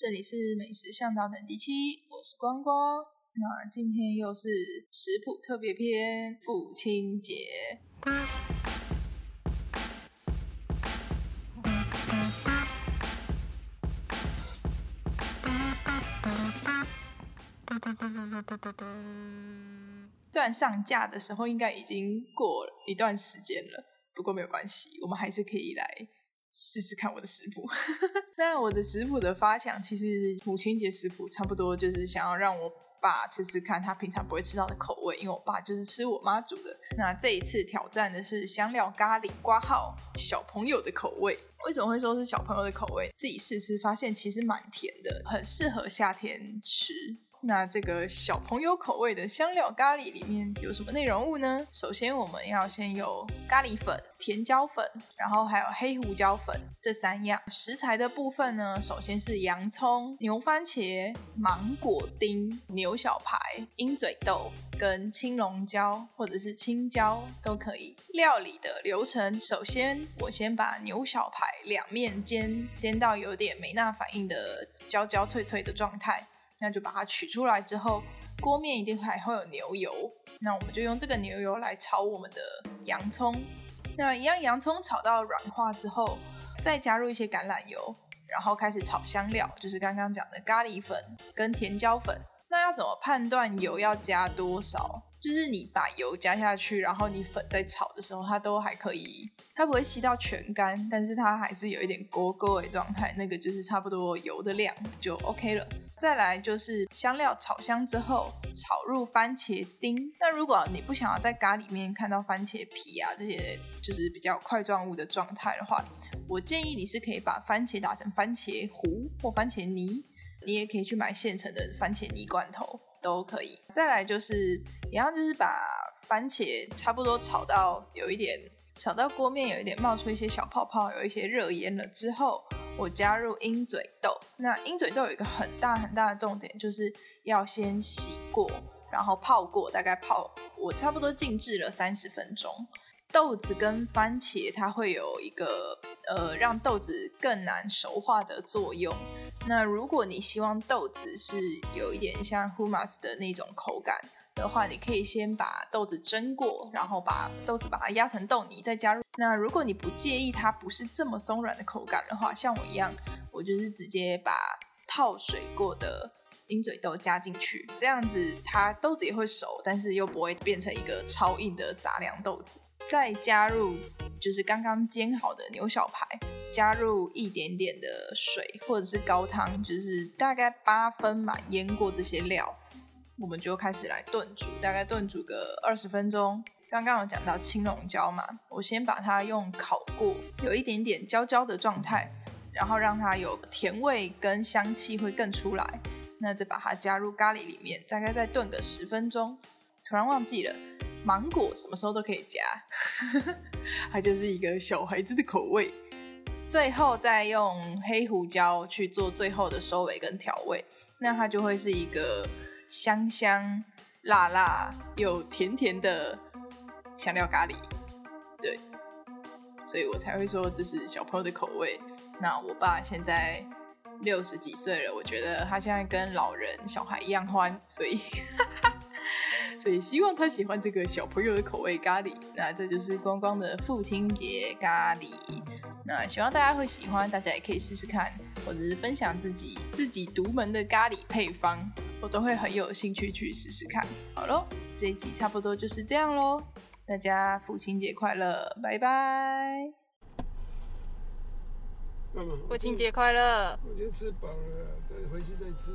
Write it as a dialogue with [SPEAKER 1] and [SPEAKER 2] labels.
[SPEAKER 1] 这里是美食向导等级七，我是光光。那今天又是食谱特别篇，父亲节。虽然上架的时候应该已经过了一段时间了，不过没有关系，我们还是可以来试试看我的食谱。那我的食谱的发想，其实母亲节食谱差不多就是想要让我爸吃吃看他平常不会吃到的口味，因为我爸就是吃我妈煮的。那这一次挑战的是香料咖喱挂号小朋友的口味。为什么会说是小朋友的口味？自己试吃发现其实蛮甜的，很适合夏天吃。那这个小朋友口味的香料咖喱里面有什么内容物呢？首先我们要先有咖喱粉、甜椒粉，然后还有黑胡椒粉这三样食材的部分呢。首先是洋葱、牛番茄、芒果丁、牛小排、鹰嘴豆跟青龙椒或者是青椒都可以。料理的流程，首先我先把牛小排两面煎，煎到有点梅纳反应的焦焦脆脆的状态。那就把它取出来之后，锅面一定还会有牛油，那我们就用这个牛油来炒我们的洋葱。那一样洋葱炒到软化之后，再加入一些橄榄油，然后开始炒香料，就是刚刚讲的咖喱粉跟甜椒粉。那要怎么判断油要加多少？就是你把油加下去，然后你粉在炒的时候，它都还可以，它不会吸到全干，但是它还是有一点勾勾的状态，那个就是差不多油的量就 OK 了。再来就是香料炒香之后，炒入番茄丁。那如果你不想要在咖喱面看到番茄皮啊这些就是比较块状物的状态的话，我建议你是可以把番茄打成番茄糊或番茄泥，你也可以去买现成的番茄泥罐头。都可以。再来就是一样，就是把番茄差不多炒到有一点，炒到锅面有一点冒出一些小泡泡，有一些热烟了之后，我加入鹰嘴豆。那鹰嘴豆有一个很大很大的重点，就是要先洗过，然后泡过，大概泡我差不多静置了三十分钟。豆子跟番茄它会有一个呃让豆子更难熟化的作用。那如果你希望豆子是有一点像 hummus 的那种口感的话，你可以先把豆子蒸过，然后把豆子把它压成豆泥，再加入。那如果你不介意它不是这么松软的口感的话，像我一样，我就是直接把泡水过的鹰嘴豆加进去，这样子它豆子也会熟，但是又不会变成一个超硬的杂粮豆子。再加入就是刚刚煎好的牛小排，加入一点点的水或者是高汤，就是大概八分满腌过这些料，我们就开始来炖煮，大概炖煮个二十分钟。刚刚有讲到青龙椒嘛，我先把它用烤过，有一点点焦焦的状态，然后让它有甜味跟香气会更出来，那再把它加入咖喱里面，大概再炖个十分钟。突然忘记了。芒果什么时候都可以加，它就是一个小孩子的口味。最后再用黑胡椒去做最后的收尾跟调味，那它就会是一个香香辣辣又甜甜的香料咖喱。对，所以我才会说这是小朋友的口味。那我爸现在六十几岁了，我觉得他现在跟老人小孩一样欢，所以。所以希望他喜欢这个小朋友的口味咖喱。那这就是光光的父亲节咖喱。那希望大家会喜欢，大家也可以试试看，或者是分享自己自己独门的咖喱配方，我都会很有兴趣去试试看。好喽，这一集差不多就是这样喽，大家父亲节快乐，拜拜。
[SPEAKER 2] 父亲节快乐。
[SPEAKER 3] 我先吃饱了，等回去再吃。